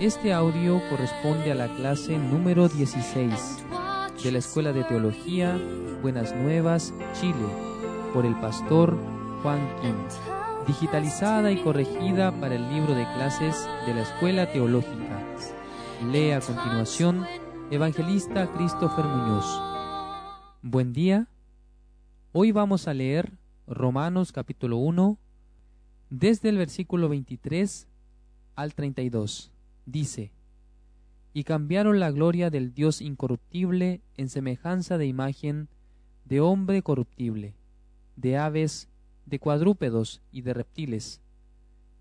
Este audio corresponde a la clase número 16 de la Escuela de Teología Buenas Nuevas, Chile, por el pastor Juan Kim, digitalizada y corregida para el libro de clases de la Escuela Teológica. Lee a continuación Evangelista Christopher Muñoz. Buen día. Hoy vamos a leer Romanos capítulo 1 desde el versículo 23 al 32. Dice, y cambiaron la gloria del Dios incorruptible en semejanza de imagen de hombre corruptible, de aves, de cuadrúpedos y de reptiles,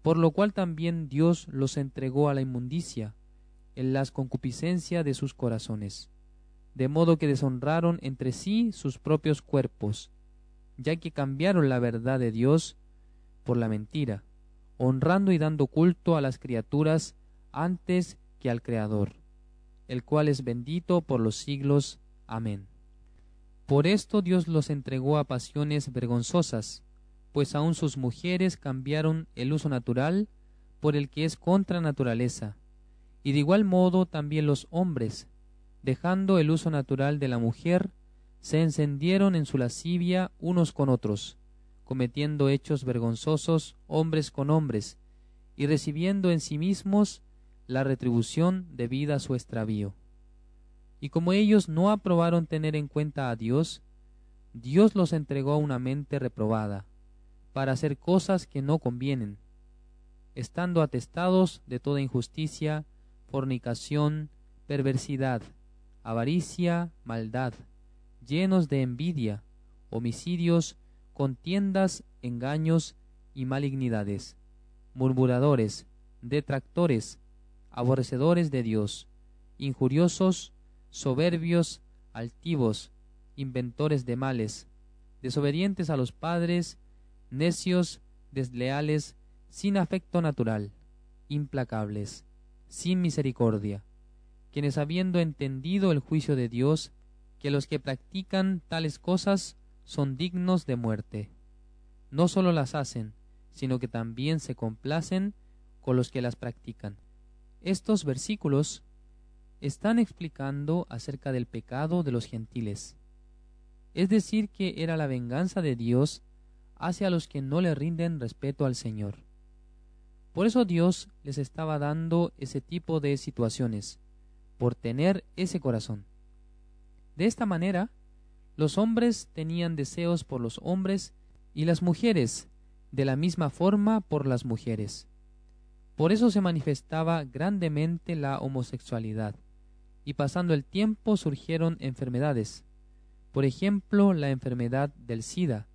por lo cual también Dios los entregó a la inmundicia, en las concupiscencias de sus corazones, de modo que deshonraron entre sí sus propios cuerpos, ya que cambiaron la verdad de Dios por la mentira, honrando y dando culto a las criaturas antes que al Creador, el cual es bendito por los siglos. Amén. Por esto Dios los entregó a pasiones vergonzosas, pues aun sus mujeres cambiaron el uso natural por el que es contra naturaleza, y de igual modo también los hombres, dejando el uso natural de la mujer, se encendieron en su lascivia unos con otros, cometiendo hechos vergonzosos hombres con hombres, y recibiendo en sí mismos la retribución debida a su extravío. Y como ellos no aprobaron tener en cuenta a Dios, Dios los entregó a una mente reprobada, para hacer cosas que no convienen, estando atestados de toda injusticia, fornicación, perversidad, avaricia, maldad, llenos de envidia, homicidios, contiendas, engaños y malignidades, murmuradores, detractores, aborrecedores de Dios, injuriosos, soberbios, altivos, inventores de males, desobedientes a los padres, necios, desleales, sin afecto natural, implacables, sin misericordia, quienes habiendo entendido el juicio de Dios, que los que practican tales cosas son dignos de muerte. No sólo las hacen, sino que también se complacen con los que las practican. Estos versículos están explicando acerca del pecado de los gentiles, es decir, que era la venganza de Dios hacia los que no le rinden respeto al Señor. Por eso Dios les estaba dando ese tipo de situaciones, por tener ese corazón. De esta manera, los hombres tenían deseos por los hombres y las mujeres de la misma forma por las mujeres. Por eso se manifestaba grandemente la homosexualidad, y pasando el tiempo surgieron enfermedades, por ejemplo la enfermedad del SIDA,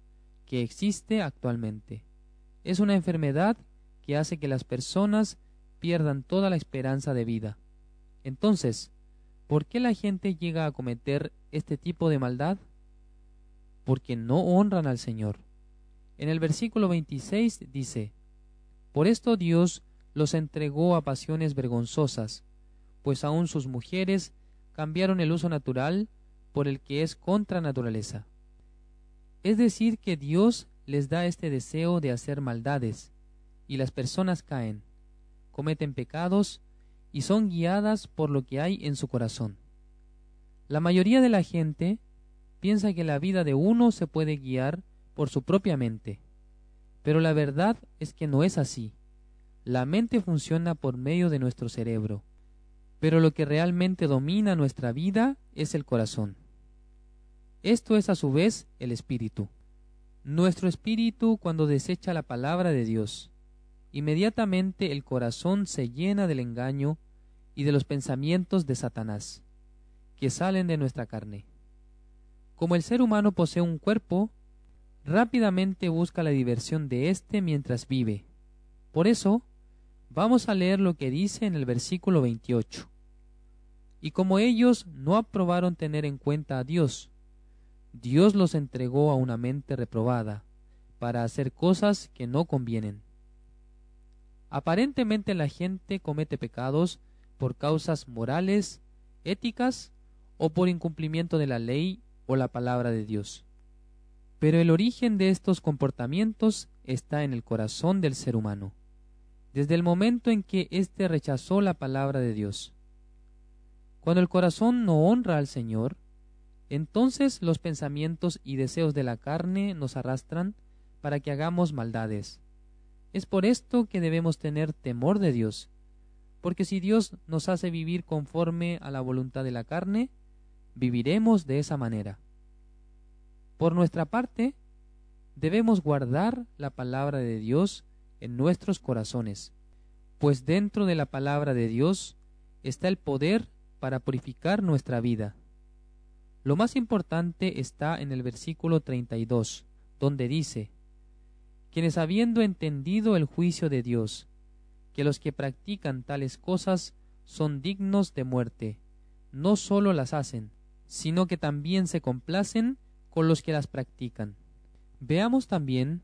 que existe actualmente. Es una enfermedad que hace que las personas pierdan toda la esperanza de vida. Entonces, ¿por qué la gente llega a cometer este tipo de maldad? Porque no honran al Señor. En el versículo 26 dice, Por esto Dios los entregó a pasiones vergonzosas, pues aun sus mujeres cambiaron el uso natural por el que es contra naturaleza. Es decir, que Dios les da este deseo de hacer maldades, y las personas caen, cometen pecados y son guiadas por lo que hay en su corazón. La mayoría de la gente piensa que la vida de uno se puede guiar por su propia mente, pero la verdad es que no es así. La mente funciona por medio de nuestro cerebro, pero lo que realmente domina nuestra vida es el corazón. Esto es a su vez el espíritu. Nuestro espíritu cuando desecha la palabra de Dios, inmediatamente el corazón se llena del engaño y de los pensamientos de Satanás, que salen de nuestra carne. Como el ser humano posee un cuerpo, rápidamente busca la diversión de éste mientras vive. Por eso, Vamos a leer lo que dice en el versículo 28. Y como ellos no aprobaron tener en cuenta a Dios, Dios los entregó a una mente reprobada, para hacer cosas que no convienen. Aparentemente la gente comete pecados por causas morales, éticas o por incumplimiento de la ley o la palabra de Dios. Pero el origen de estos comportamientos está en el corazón del ser humano, desde el momento en que éste rechazó la palabra de Dios. Cuando el corazón no honra al Señor, entonces los pensamientos y deseos de la carne nos arrastran para que hagamos maldades. Es por esto que debemos tener temor de Dios, porque si Dios nos hace vivir conforme a la voluntad de la carne, viviremos de esa manera. Por nuestra parte, debemos guardar la palabra de Dios en nuestros corazones, pues dentro de la palabra de Dios está el poder para purificar nuestra vida. Lo más importante está en el versículo 32, donde dice, quienes habiendo entendido el juicio de Dios, que los que practican tales cosas son dignos de muerte, no sólo las hacen, sino que también se complacen con los que las practican. Veamos también,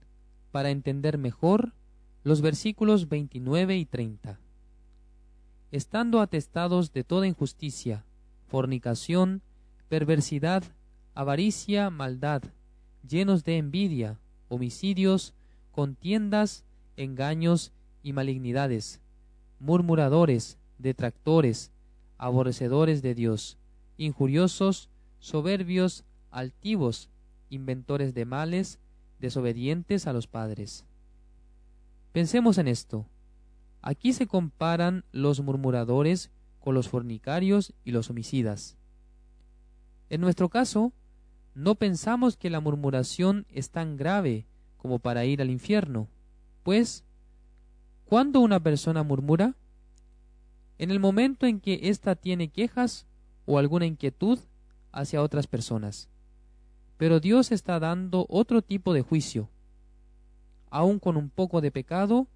para entender mejor, los versículos 29 y 30. Estando atestados de toda injusticia, fornicación, perversidad, avaricia, maldad, llenos de envidia, homicidios, contiendas, engaños y malignidades, murmuradores, detractores, aborrecedores de Dios, injuriosos, soberbios, altivos, inventores de males, desobedientes a los padres. Pensemos en esto. Aquí se comparan los murmuradores con los fornicarios y los homicidas. En nuestro caso, no pensamos que la murmuración es tan grave como para ir al infierno, pues, ¿cuándo una persona murmura? En el momento en que ésta tiene quejas o alguna inquietud hacia otras personas. Pero Dios está dando otro tipo de juicio. Aun con un poco de pecado,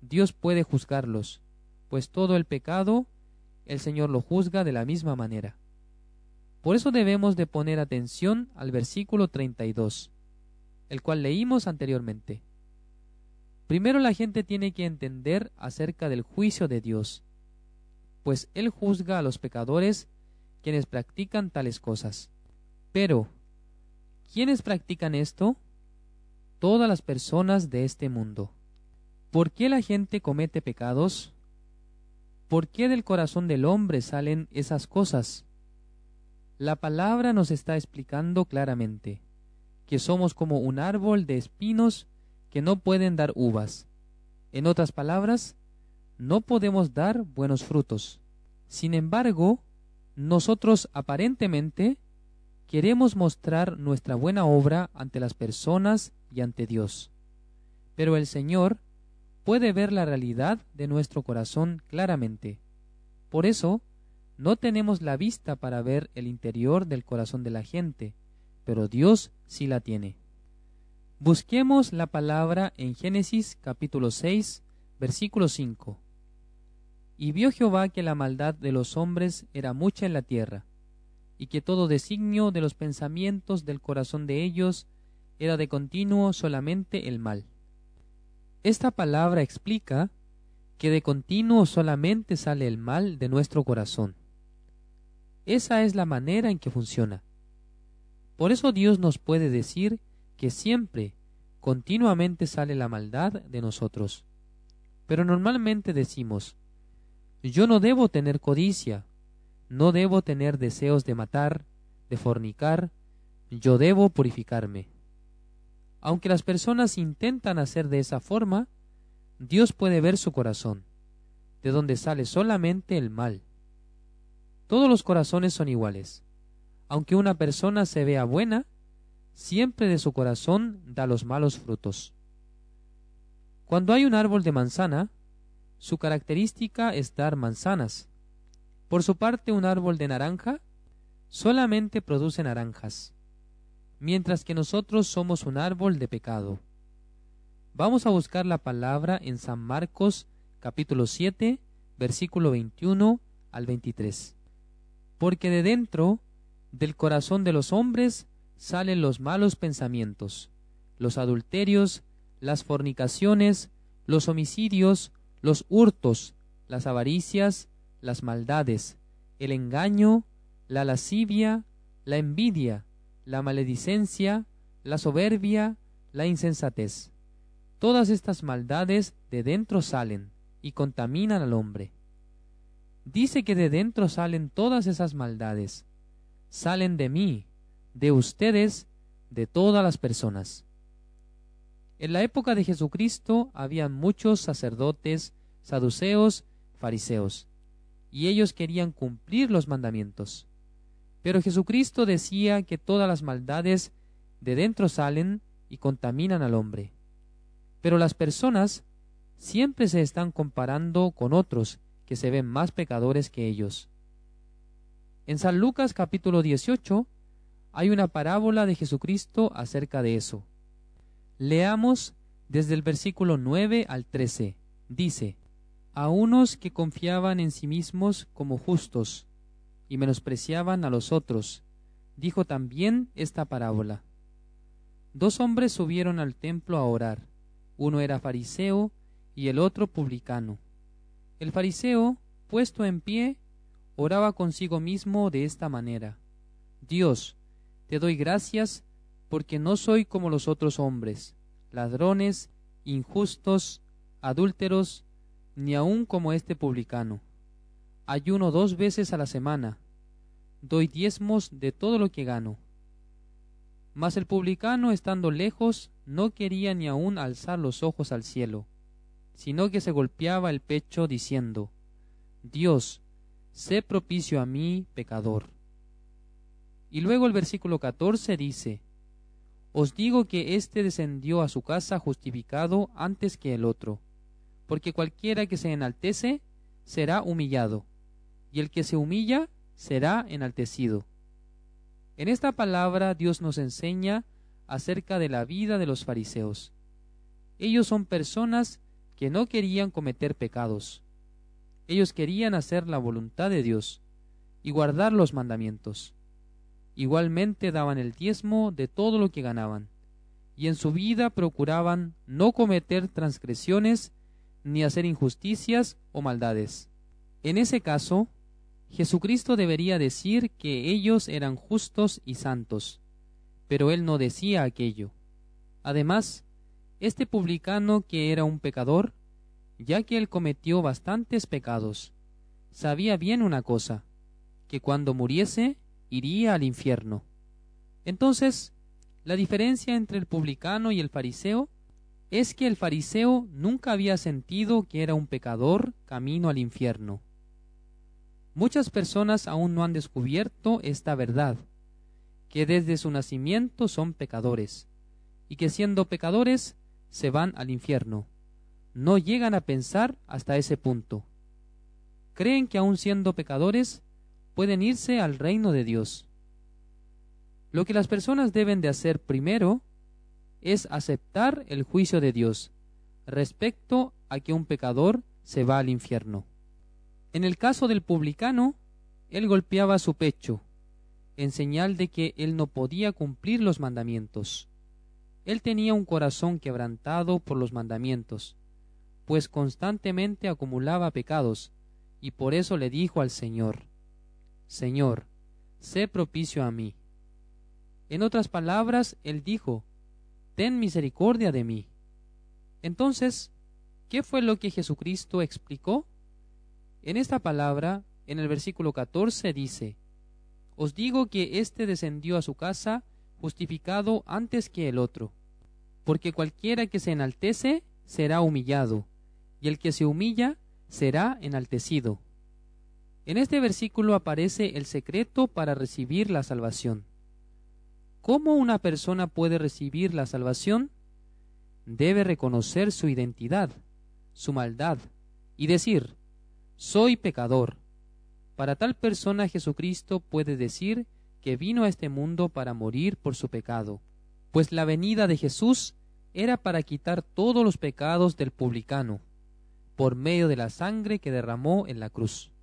Dios puede juzgarlos, pues todo el pecado el Señor lo juzga de la misma manera. Por eso debemos de poner atención al versículo 32, el cual leímos anteriormente. Primero la gente tiene que entender acerca del juicio de Dios, pues Él juzga a los pecadores quienes practican tales cosas. Pero, ¿quiénes practican esto? Todas las personas de este mundo. ¿Por qué la gente comete pecados? ¿Por qué del corazón del hombre salen esas cosas? La palabra nos está explicando claramente que somos como un árbol de espinos que no pueden dar uvas. En otras palabras, no podemos dar buenos frutos. Sin embargo, nosotros aparentemente queremos mostrar nuestra buena obra ante las personas y ante Dios. Pero el Señor puede ver la realidad de nuestro corazón claramente. Por eso, no tenemos la vista para ver el interior del corazón de la gente, pero Dios sí la tiene. Busquemos la palabra en Génesis capítulo 6, versículo 5. Y vio Jehová que la maldad de los hombres era mucha en la tierra, y que todo designio de los pensamientos del corazón de ellos era de continuo solamente el mal. Esta palabra explica que de continuo solamente sale el mal de nuestro corazón. Esa es la manera en que funciona. Por eso Dios nos puede decir que siempre, continuamente sale la maldad de nosotros. Pero normalmente decimos, yo no debo tener codicia, no debo tener deseos de matar, de fornicar, yo debo purificarme. Aunque las personas intentan hacer de esa forma, Dios puede ver su corazón, de donde sale solamente el mal. Todos los corazones son iguales. Aunque una persona se vea buena, siempre de su corazón da los malos frutos. Cuando hay un árbol de manzana, su característica es dar manzanas. Por su parte, un árbol de naranja solamente produce naranjas, mientras que nosotros somos un árbol de pecado. Vamos a buscar la palabra en San Marcos capítulo 7, versículo 21 al 23 porque de dentro del corazón de los hombres salen los malos pensamientos, los adulterios, las fornicaciones, los homicidios, los hurtos, las avaricias, las maldades, el engaño, la lascivia, la envidia, la maledicencia, la soberbia, la insensatez. Todas estas maldades de dentro salen y contaminan al hombre. Dice que de dentro salen todas esas maldades. Salen de mí, de ustedes, de todas las personas. En la época de Jesucristo había muchos sacerdotes, saduceos, fariseos, y ellos querían cumplir los mandamientos. Pero Jesucristo decía que todas las maldades de dentro salen y contaminan al hombre. Pero las personas siempre se están comparando con otros que se ven más pecadores que ellos. En San Lucas capítulo 18 hay una parábola de Jesucristo acerca de eso. Leamos desde el versículo 9 al 13. Dice, a unos que confiaban en sí mismos como justos y menospreciaban a los otros, dijo también esta parábola. Dos hombres subieron al templo a orar. Uno era fariseo y el otro publicano. El fariseo, puesto en pie, oraba consigo mismo de esta manera. Dios, te doy gracias porque no soy como los otros hombres, ladrones, injustos, adúlteros, ni aun como este publicano. Ayuno dos veces a la semana, doy diezmos de todo lo que gano. Mas el publicano, estando lejos, no quería ni aun alzar los ojos al cielo, sino que se golpeaba el pecho diciendo, Dios, sé propicio a mí, pecador. Y luego el versículo 14 dice, Os digo que éste descendió a su casa justificado antes que el otro, porque cualquiera que se enaltece será humillado, y el que se humilla será enaltecido. En esta palabra Dios nos enseña acerca de la vida de los fariseos. Ellos son personas que no querían cometer pecados. Ellos querían hacer la voluntad de Dios y guardar los mandamientos. Igualmente daban el diezmo de todo lo que ganaban, y en su vida procuraban no cometer transgresiones ni hacer injusticias o maldades. En ese caso, Jesucristo debería decir que ellos eran justos y santos, pero él no decía aquello. Además, este publicano que era un pecador, ya que él cometió bastantes pecados, sabía bien una cosa, que cuando muriese iría al infierno. Entonces, la diferencia entre el publicano y el fariseo es que el fariseo nunca había sentido que era un pecador camino al infierno. Muchas personas aún no han descubierto esta verdad, que desde su nacimiento son pecadores, y que siendo pecadores se van al infierno. No llegan a pensar hasta ese punto. Creen que aún siendo pecadores pueden irse al reino de Dios. Lo que las personas deben de hacer primero es aceptar el juicio de Dios respecto a que un pecador se va al infierno. En el caso del publicano, él golpeaba su pecho, en señal de que él no podía cumplir los mandamientos. Él tenía un corazón quebrantado por los mandamientos, pues constantemente acumulaba pecados, y por eso le dijo al Señor, Señor, sé propicio a mí. En otras palabras, él dijo, Ten misericordia de mí. Entonces, ¿qué fue lo que Jesucristo explicó? En esta palabra, en el versículo 14 dice, Os digo que éste descendió a su casa justificado antes que el otro, porque cualquiera que se enaltece será humillado, y el que se humilla será enaltecido. En este versículo aparece el secreto para recibir la salvación. ¿Cómo una persona puede recibir la salvación? Debe reconocer su identidad, su maldad, y decir, soy pecador. Para tal persona Jesucristo puede decir que vino a este mundo para morir por su pecado, pues la venida de Jesús era para quitar todos los pecados del publicano, por medio de la sangre que derramó en la cruz.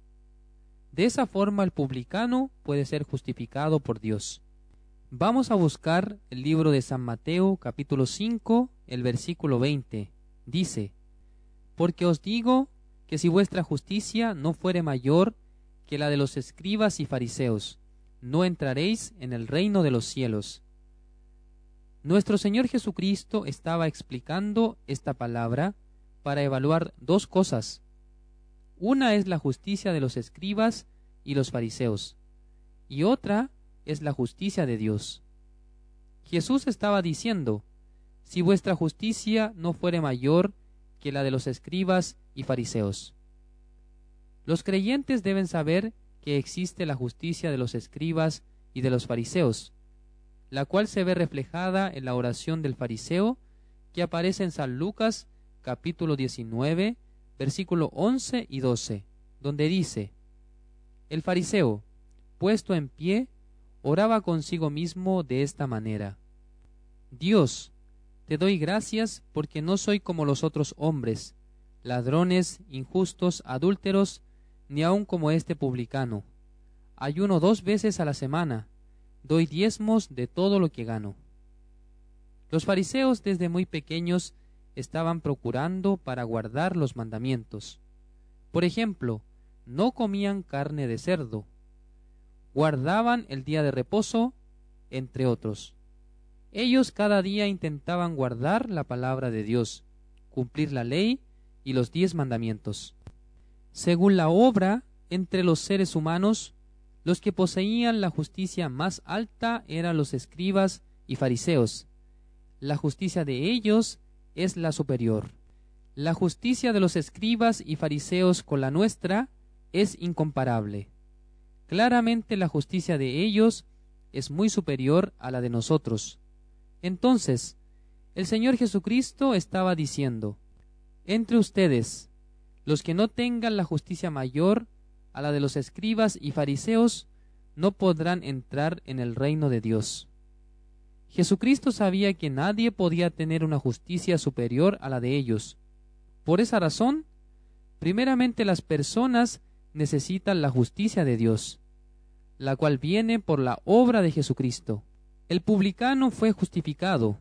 De esa forma el publicano puede ser justificado por Dios. Vamos a buscar el libro de San Mateo capítulo 5, el versículo 20. Dice, Porque os digo que si vuestra justicia no fuere mayor que la de los escribas y fariseos, no entraréis en el reino de los cielos. Nuestro Señor Jesucristo estaba explicando esta palabra para evaluar dos cosas. Una es la justicia de los escribas y los fariseos, y otra es la justicia de Dios. Jesús estaba diciendo, si vuestra justicia no fuere mayor que la de los escribas y fariseos. Los creyentes deben saber que existe la justicia de los escribas y de los fariseos, la cual se ve reflejada en la oración del fariseo que aparece en San Lucas capítulo 19, versículo 11 y 12, donde dice, El fariseo, puesto en pie, oraba consigo mismo de esta manera, Dios, te doy gracias porque no soy como los otros hombres, ladrones, injustos, adúlteros, ni aun como este publicano. Ayuno dos veces a la semana, doy diezmos de todo lo que gano. Los fariseos desde muy pequeños estaban procurando para guardar los mandamientos. Por ejemplo, no comían carne de cerdo, guardaban el día de reposo, entre otros. Ellos cada día intentaban guardar la palabra de Dios, cumplir la ley y los diez mandamientos. Según la obra, entre los seres humanos, los que poseían la justicia más alta eran los escribas y fariseos. La justicia de ellos es la superior. La justicia de los escribas y fariseos con la nuestra es incomparable. Claramente la justicia de ellos es muy superior a la de nosotros. Entonces, el Señor Jesucristo estaba diciendo, entre ustedes, los que no tengan la justicia mayor a la de los escribas y fariseos, no podrán entrar en el reino de Dios. Jesucristo sabía que nadie podía tener una justicia superior a la de ellos. Por esa razón, primeramente las personas necesitan la justicia de Dios, la cual viene por la obra de Jesucristo. El publicano fue justificado,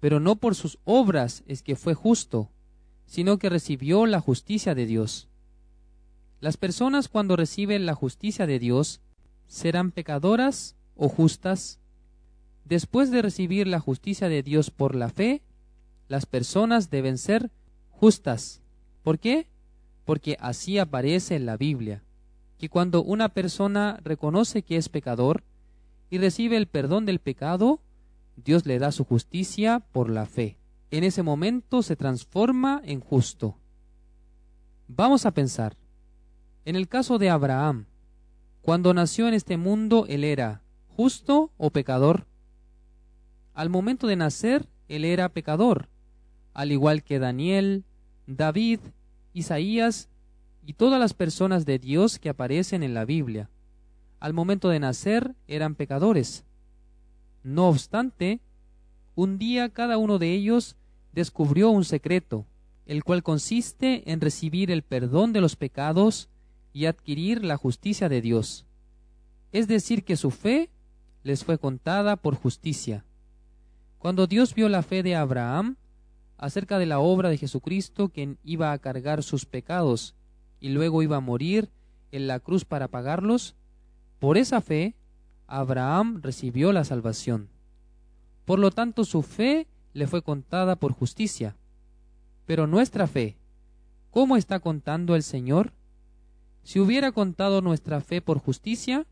pero no por sus obras es que fue justo, sino que recibió la justicia de Dios. Las personas cuando reciben la justicia de Dios serán pecadoras o justas Después de recibir la justicia de Dios por la fe, las personas deben ser justas. ¿Por qué? Porque así aparece en la Biblia, que cuando una persona reconoce que es pecador y recibe el perdón del pecado, Dios le da su justicia por la fe. En ese momento se transforma en justo. Vamos a pensar, en el caso de Abraham, cuando nació en este mundo, él era justo o pecador. Al momento de nacer, él era pecador, al igual que Daniel, David, Isaías y todas las personas de Dios que aparecen en la Biblia. Al momento de nacer eran pecadores. No obstante, un día cada uno de ellos descubrió un secreto, el cual consiste en recibir el perdón de los pecados y adquirir la justicia de Dios. Es decir, que su fe les fue contada por justicia. Cuando Dios vio la fe de Abraham acerca de la obra de Jesucristo, quien iba a cargar sus pecados y luego iba a morir en la cruz para pagarlos, por esa fe Abraham recibió la salvación. Por lo tanto, su fe le fue contada por justicia. Pero nuestra fe, ¿cómo está contando el Señor? Si hubiera contado nuestra fe por justicia,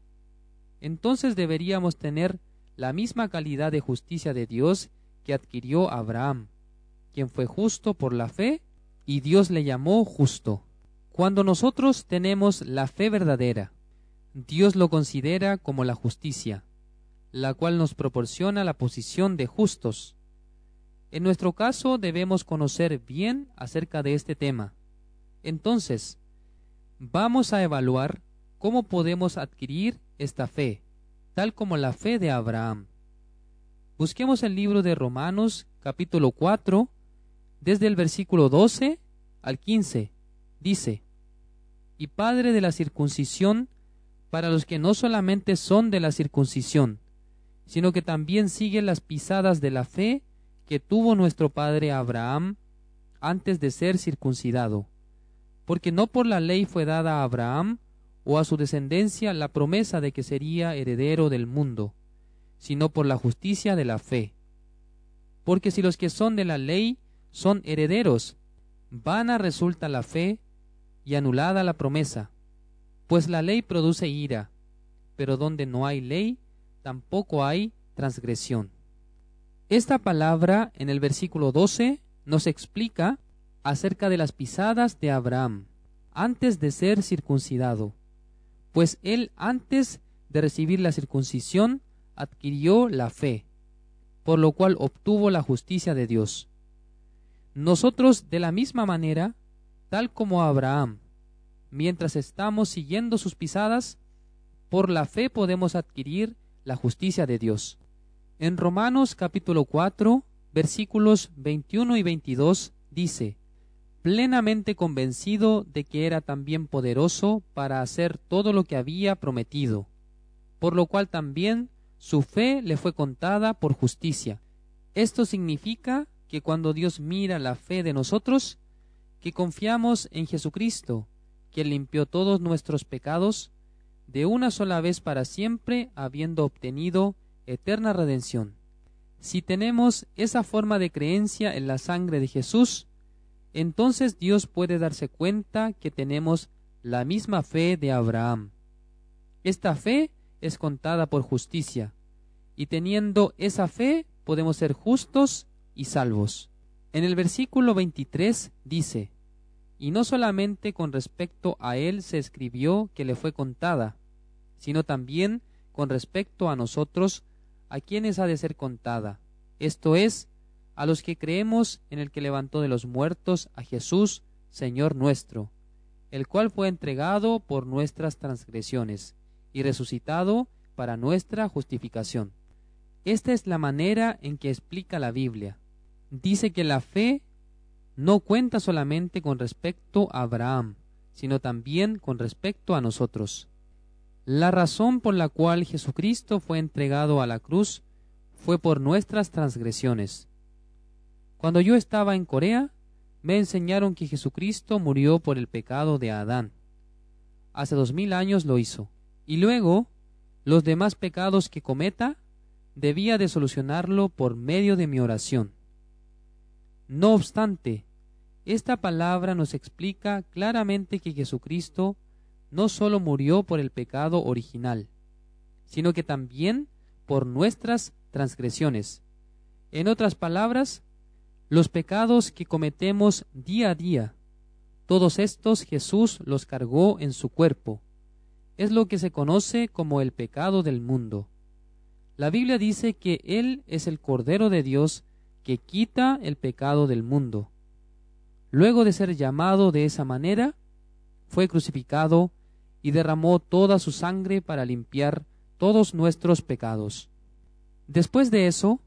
entonces deberíamos tener la misma calidad de justicia de Dios que adquirió Abraham, quien fue justo por la fe y Dios le llamó justo. Cuando nosotros tenemos la fe verdadera, Dios lo considera como la justicia, la cual nos proporciona la posición de justos. En nuestro caso debemos conocer bien acerca de este tema. Entonces, vamos a evaluar cómo podemos adquirir esta fe tal como la fe de Abraham. Busquemos el libro de Romanos capítulo 4, desde el versículo 12 al 15. Dice, y Padre de la circuncisión para los que no solamente son de la circuncisión, sino que también siguen las pisadas de la fe que tuvo nuestro Padre Abraham antes de ser circuncidado. Porque no por la ley fue dada a Abraham o a su descendencia la promesa de que sería heredero del mundo, sino por la justicia de la fe. Porque si los que son de la ley son herederos, vana resulta la fe y anulada la promesa. Pues la ley produce ira, pero donde no hay ley, tampoco hay transgresión. Esta palabra en el versículo 12 nos explica acerca de las pisadas de Abraham antes de ser circuncidado, pues él antes de recibir la circuncisión adquirió la fe, por lo cual obtuvo la justicia de Dios. Nosotros de la misma manera, tal como Abraham, mientras estamos siguiendo sus pisadas, por la fe podemos adquirir la justicia de Dios. En Romanos capítulo 4, versículos 21 y 22 dice, plenamente convencido de que era también poderoso para hacer todo lo que había prometido, por lo cual también su fe le fue contada por justicia. Esto significa que cuando Dios mira la fe de nosotros, que confiamos en Jesucristo, quien limpió todos nuestros pecados, de una sola vez para siempre, habiendo obtenido eterna redención. Si tenemos esa forma de creencia en la sangre de Jesús, entonces Dios puede darse cuenta que tenemos la misma fe de Abraham. Esta fe es contada por justicia, y teniendo esa fe podemos ser justos y salvos. En el versículo 23 dice, y no solamente con respecto a él se escribió que le fue contada, sino también con respecto a nosotros, a quienes ha de ser contada, esto es, a los que creemos en el que levantó de los muertos a Jesús, Señor nuestro, el cual fue entregado por nuestras transgresiones y resucitado para nuestra justificación. Esta es la manera en que explica la Biblia. Dice que la fe no cuenta solamente con respecto a Abraham, sino también con respecto a nosotros. La razón por la cual Jesucristo fue entregado a la cruz fue por nuestras transgresiones, cuando yo estaba en Corea, me enseñaron que Jesucristo murió por el pecado de Adán. Hace dos mil años lo hizo. Y luego, los demás pecados que cometa, debía de solucionarlo por medio de mi oración. No obstante, esta palabra nos explica claramente que Jesucristo no sólo murió por el pecado original, sino que también por nuestras transgresiones. En otras palabras, los pecados que cometemos día a día, todos estos Jesús los cargó en su cuerpo. Es lo que se conoce como el pecado del mundo. La Biblia dice que Él es el Cordero de Dios que quita el pecado del mundo. Luego de ser llamado de esa manera, fue crucificado y derramó toda su sangre para limpiar todos nuestros pecados. Después de eso,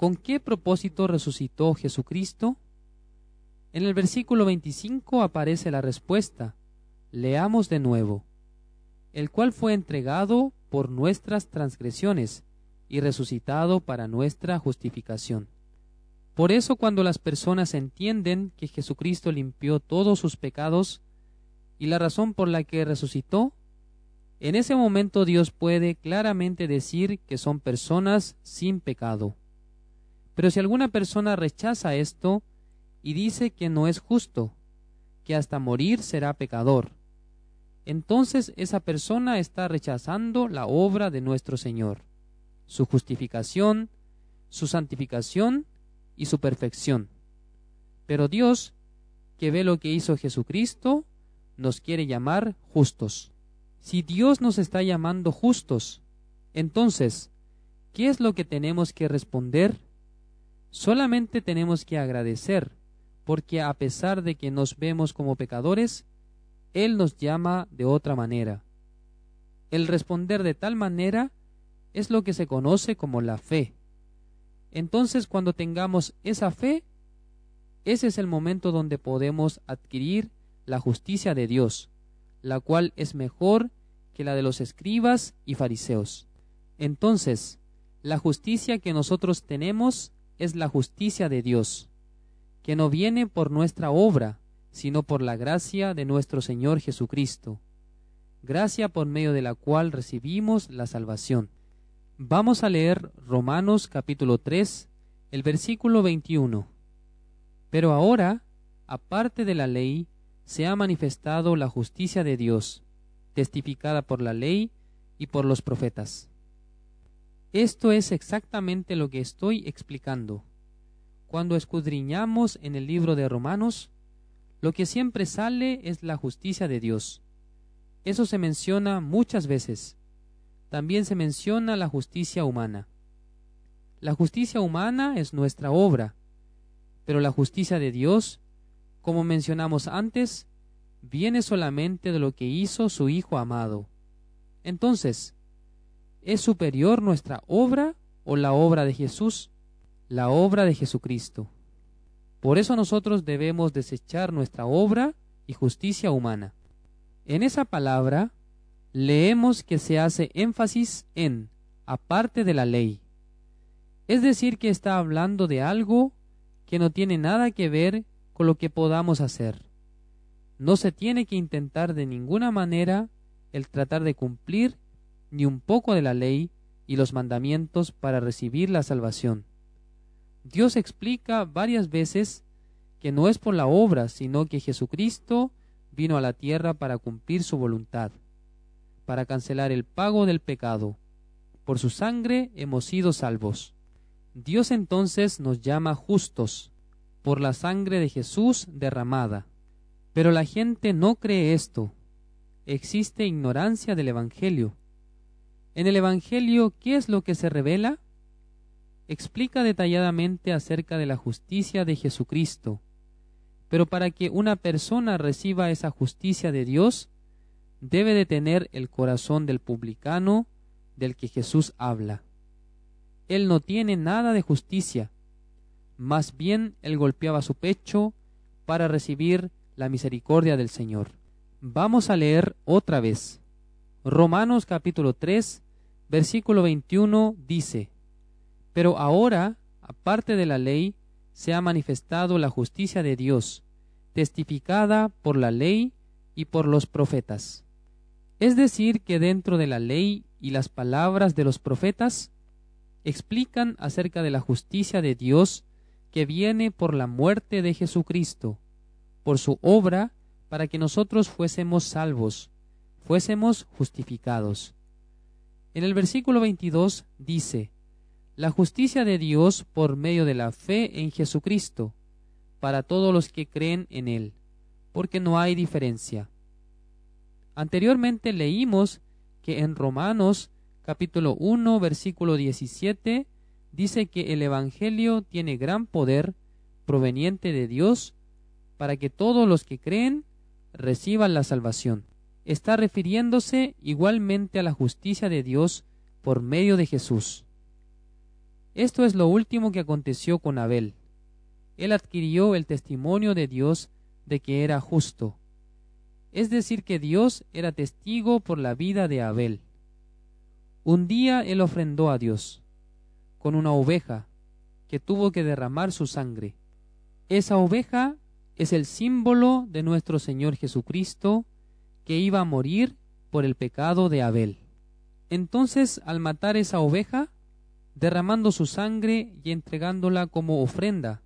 ¿Con qué propósito resucitó Jesucristo? En el versículo 25 aparece la respuesta. Leamos de nuevo. El cual fue entregado por nuestras transgresiones y resucitado para nuestra justificación. Por eso cuando las personas entienden que Jesucristo limpió todos sus pecados y la razón por la que resucitó, en ese momento Dios puede claramente decir que son personas sin pecado. Pero si alguna persona rechaza esto y dice que no es justo, que hasta morir será pecador, entonces esa persona está rechazando la obra de nuestro Señor, su justificación, su santificación y su perfección. Pero Dios, que ve lo que hizo Jesucristo, nos quiere llamar justos. Si Dios nos está llamando justos, entonces, ¿qué es lo que tenemos que responder? Solamente tenemos que agradecer, porque a pesar de que nos vemos como pecadores, Él nos llama de otra manera. El responder de tal manera es lo que se conoce como la fe. Entonces cuando tengamos esa fe, ese es el momento donde podemos adquirir la justicia de Dios, la cual es mejor que la de los escribas y fariseos. Entonces, la justicia que nosotros tenemos es la justicia de Dios, que no viene por nuestra obra, sino por la gracia de nuestro Señor Jesucristo, gracia por medio de la cual recibimos la salvación. Vamos a leer Romanos capítulo 3 El versículo 21. Pero ahora, aparte de la ley, se ha manifestado la justicia de Dios, testificada por la ley y por los profetas. Esto es exactamente lo que estoy explicando. Cuando escudriñamos en el libro de Romanos, lo que siempre sale es la justicia de Dios. Eso se menciona muchas veces. También se menciona la justicia humana. La justicia humana es nuestra obra, pero la justicia de Dios, como mencionamos antes, viene solamente de lo que hizo su Hijo amado. Entonces, ¿es superior nuestra obra o la obra de Jesús? La obra de Jesucristo. Por eso nosotros debemos desechar nuestra obra y justicia humana. En esa palabra leemos que se hace énfasis en aparte de la ley. Es decir, que está hablando de algo que no tiene nada que ver con lo que podamos hacer. No se tiene que intentar de ninguna manera el tratar de cumplir ni un poco de la ley y los mandamientos para recibir la salvación. Dios explica varias veces que no es por la obra, sino que Jesucristo vino a la tierra para cumplir su voluntad, para cancelar el pago del pecado. Por su sangre hemos sido salvos. Dios entonces nos llama justos, por la sangre de Jesús derramada. Pero la gente no cree esto. Existe ignorancia del Evangelio. En el Evangelio, ¿qué es lo que se revela? Explica detalladamente acerca de la justicia de Jesucristo, pero para que una persona reciba esa justicia de Dios, debe de tener el corazón del publicano del que Jesús habla. Él no tiene nada de justicia, más bien él golpeaba su pecho para recibir la misericordia del Señor. Vamos a leer otra vez. Romanos capítulo 3, versículo 21 dice, Pero ahora, aparte de la ley, se ha manifestado la justicia de Dios, testificada por la ley y por los profetas. Es decir, que dentro de la ley y las palabras de los profetas explican acerca de la justicia de Dios que viene por la muerte de Jesucristo, por su obra, para que nosotros fuésemos salvos, fuésemos justificados. En el versículo 22 dice, la justicia de Dios por medio de la fe en Jesucristo, para todos los que creen en Él, porque no hay diferencia. Anteriormente leímos que en Romanos capítulo 1 versículo 17 dice que el Evangelio tiene gran poder proveniente de Dios para que todos los que creen reciban la salvación. Está refiriéndose igualmente a la justicia de Dios por medio de Jesús. Esto es lo último que aconteció con Abel. Él adquirió el testimonio de Dios de que era justo. Es decir, que Dios era testigo por la vida de Abel. Un día él ofrendó a Dios con una oveja que tuvo que derramar su sangre. Esa oveja es el símbolo de nuestro Señor Jesucristo que iba a morir por el pecado de Abel. Entonces, al matar esa oveja, derramando su sangre y entregándola como ofrenda.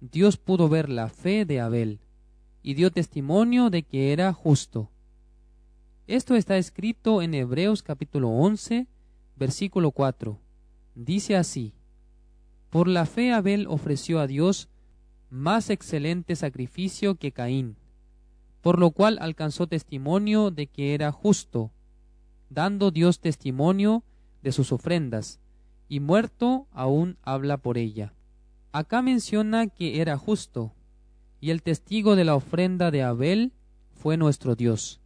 Dios pudo ver la fe de Abel y dio testimonio de que era justo. Esto está escrito en Hebreos capítulo 11, versículo 4. Dice así, Por la fe Abel ofreció a Dios más excelente sacrificio que Caín, por lo cual alcanzó testimonio de que era justo, dando Dios testimonio de sus ofrendas, y muerto aún habla por ella. Acá menciona que era justo, y el testigo de la ofrenda de Abel fue nuestro Dios.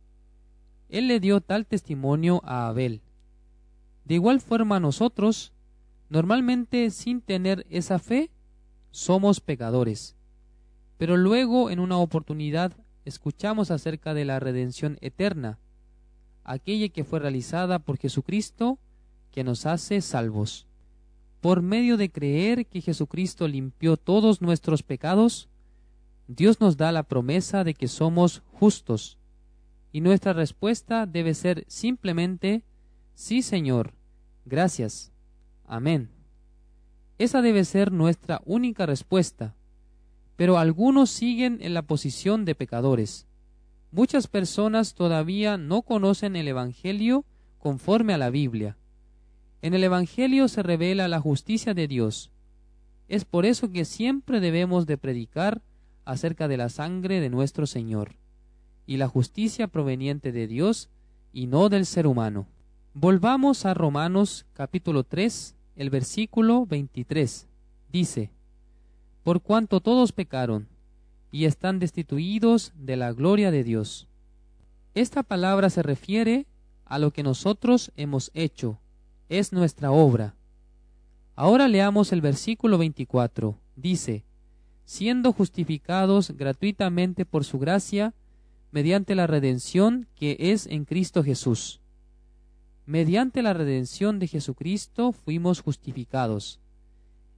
Él le dio tal testimonio a Abel. De igual forma nosotros, normalmente sin tener esa fe, somos pecadores. Pero luego en una oportunidad escuchamos acerca de la redención eterna, aquella que fue realizada por Jesucristo, que nos hace salvos por medio de creer que Jesucristo limpió todos nuestros pecados, Dios nos da la promesa de que somos justos. Y nuestra respuesta debe ser simplemente, sí Señor, gracias, amén. Esa debe ser nuestra única respuesta. Pero algunos siguen en la posición de pecadores. Muchas personas todavía no conocen el Evangelio conforme a la Biblia. En el Evangelio se revela la justicia de Dios. Es por eso que siempre debemos de predicar acerca de la sangre de nuestro Señor y la justicia proveniente de Dios y no del ser humano. Volvamos a Romanos capítulo 3, el versículo 23. Dice, Por cuanto todos pecaron y están destituidos de la gloria de Dios. Esta palabra se refiere a lo que nosotros hemos hecho, es nuestra obra. Ahora leamos el versículo 24. Dice, siendo justificados gratuitamente por su gracia, mediante la redención que es en Cristo Jesús. Mediante la redención de Jesucristo fuimos justificados.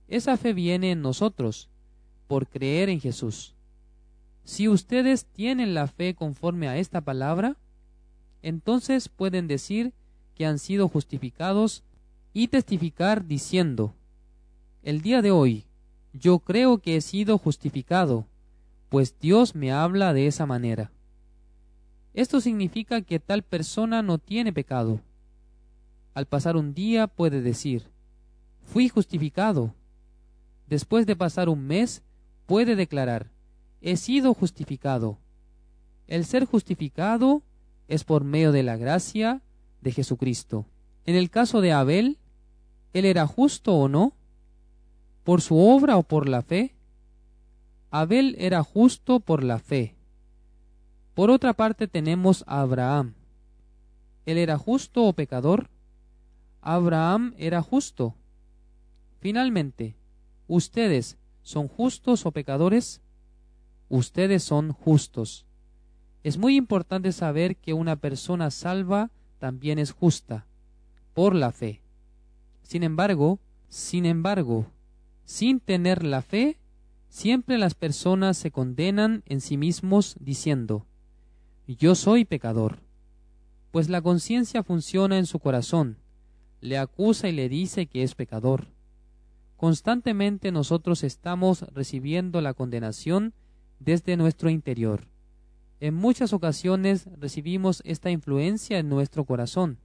Esa fe viene en nosotros, por creer en Jesús. Si ustedes tienen la fe conforme a esta palabra, entonces pueden decir que han sido justificados y testificar diciendo, el día de hoy yo creo que he sido justificado, pues Dios me habla de esa manera. Esto significa que tal persona no tiene pecado. Al pasar un día puede decir, fui justificado. Después de pasar un mes puede declarar, he sido justificado. El ser justificado es por medio de la gracia de Jesucristo. En el caso de Abel, ¿él era justo o no? ¿Por su obra o por la fe? Abel era justo por la fe. Por otra parte tenemos a Abraham. ¿Él era justo o pecador? Abraham era justo. Finalmente, ¿ustedes son justos o pecadores? Ustedes son justos. Es muy importante saber que una persona salva también es justa, por la fe. Sin embargo, sin embargo, sin tener la fe, siempre las personas se condenan en sí mismos diciendo, yo soy pecador. Pues la conciencia funciona en su corazón, le acusa y le dice que es pecador. Constantemente nosotros estamos recibiendo la condenación desde nuestro interior. En muchas ocasiones recibimos esta influencia en nuestro corazón.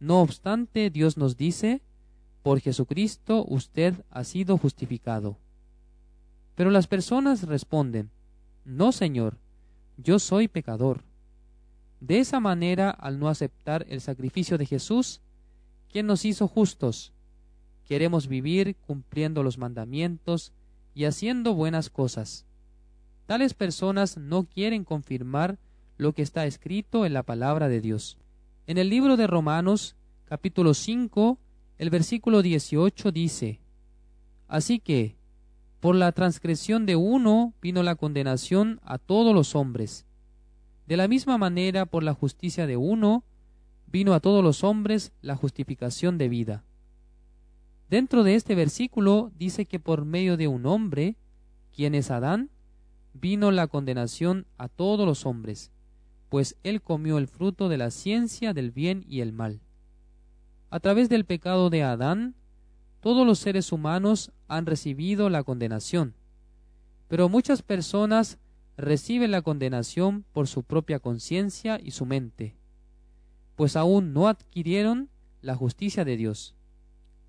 No obstante, Dios nos dice, por Jesucristo usted ha sido justificado. Pero las personas responden, no, Señor, yo soy pecador. De esa manera, al no aceptar el sacrificio de Jesús, quien nos hizo justos, queremos vivir cumpliendo los mandamientos y haciendo buenas cosas. Tales personas no quieren confirmar lo que está escrito en la palabra de Dios. En el libro de Romanos, capítulo 5, el versículo 18 dice, Así que, por la transgresión de uno vino la condenación a todos los hombres. De la misma manera, por la justicia de uno, vino a todos los hombres la justificación de vida. Dentro de este versículo dice que por medio de un hombre, quien es Adán, vino la condenación a todos los hombres, pues él comió el fruto de la ciencia del bien y el mal. A través del pecado de Adán, todos los seres humanos han recibido la condenación, pero muchas personas reciben la condenación por su propia conciencia y su mente, pues aún no adquirieron la justicia de Dios.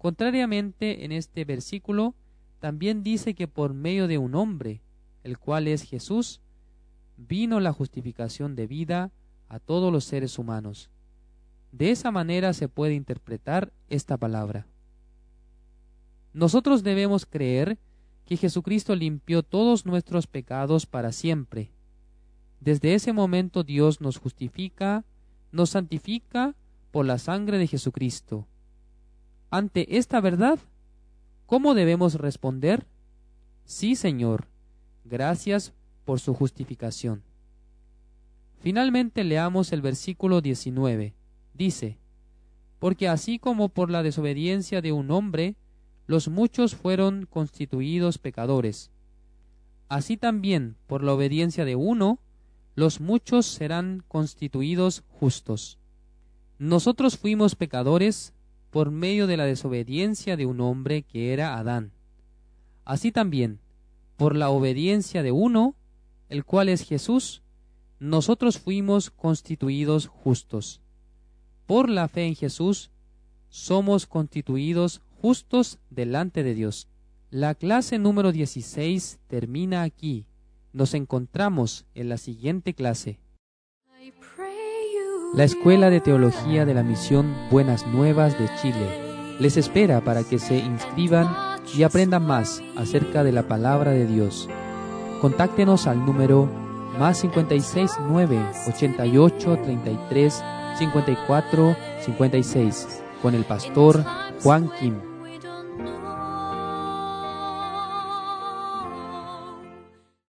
Contrariamente, en este versículo también dice que por medio de un hombre, el cual es Jesús, vino la justificación de vida a todos los seres humanos. De esa manera se puede interpretar esta palabra. Nosotros debemos creer que Jesucristo limpió todos nuestros pecados para siempre. Desde ese momento Dios nos justifica, nos santifica por la sangre de Jesucristo. Ante esta verdad, ¿cómo debemos responder? Sí, Señor, gracias por su justificación. Finalmente leamos el versículo 19. Dice, Porque así como por la desobediencia de un hombre los muchos fueron constituidos pecadores. Así también, por la obediencia de uno, los muchos serán constituidos justos. Nosotros fuimos pecadores, por medio de la desobediencia de un hombre que era Adán. Así también, por la obediencia de uno, el cual es Jesús, nosotros fuimos constituidos justos. Por la fe en Jesús, somos constituidos justos delante de Dios. La clase número 16 termina aquí. Nos encontramos en la siguiente clase. La Escuela de Teología de la Misión Buenas Nuevas de Chile les espera para que se inscriban y aprendan más acerca de la palabra de Dios. Contáctenos al número más 56 9 88 33 54 56 con el pastor Juan Kim.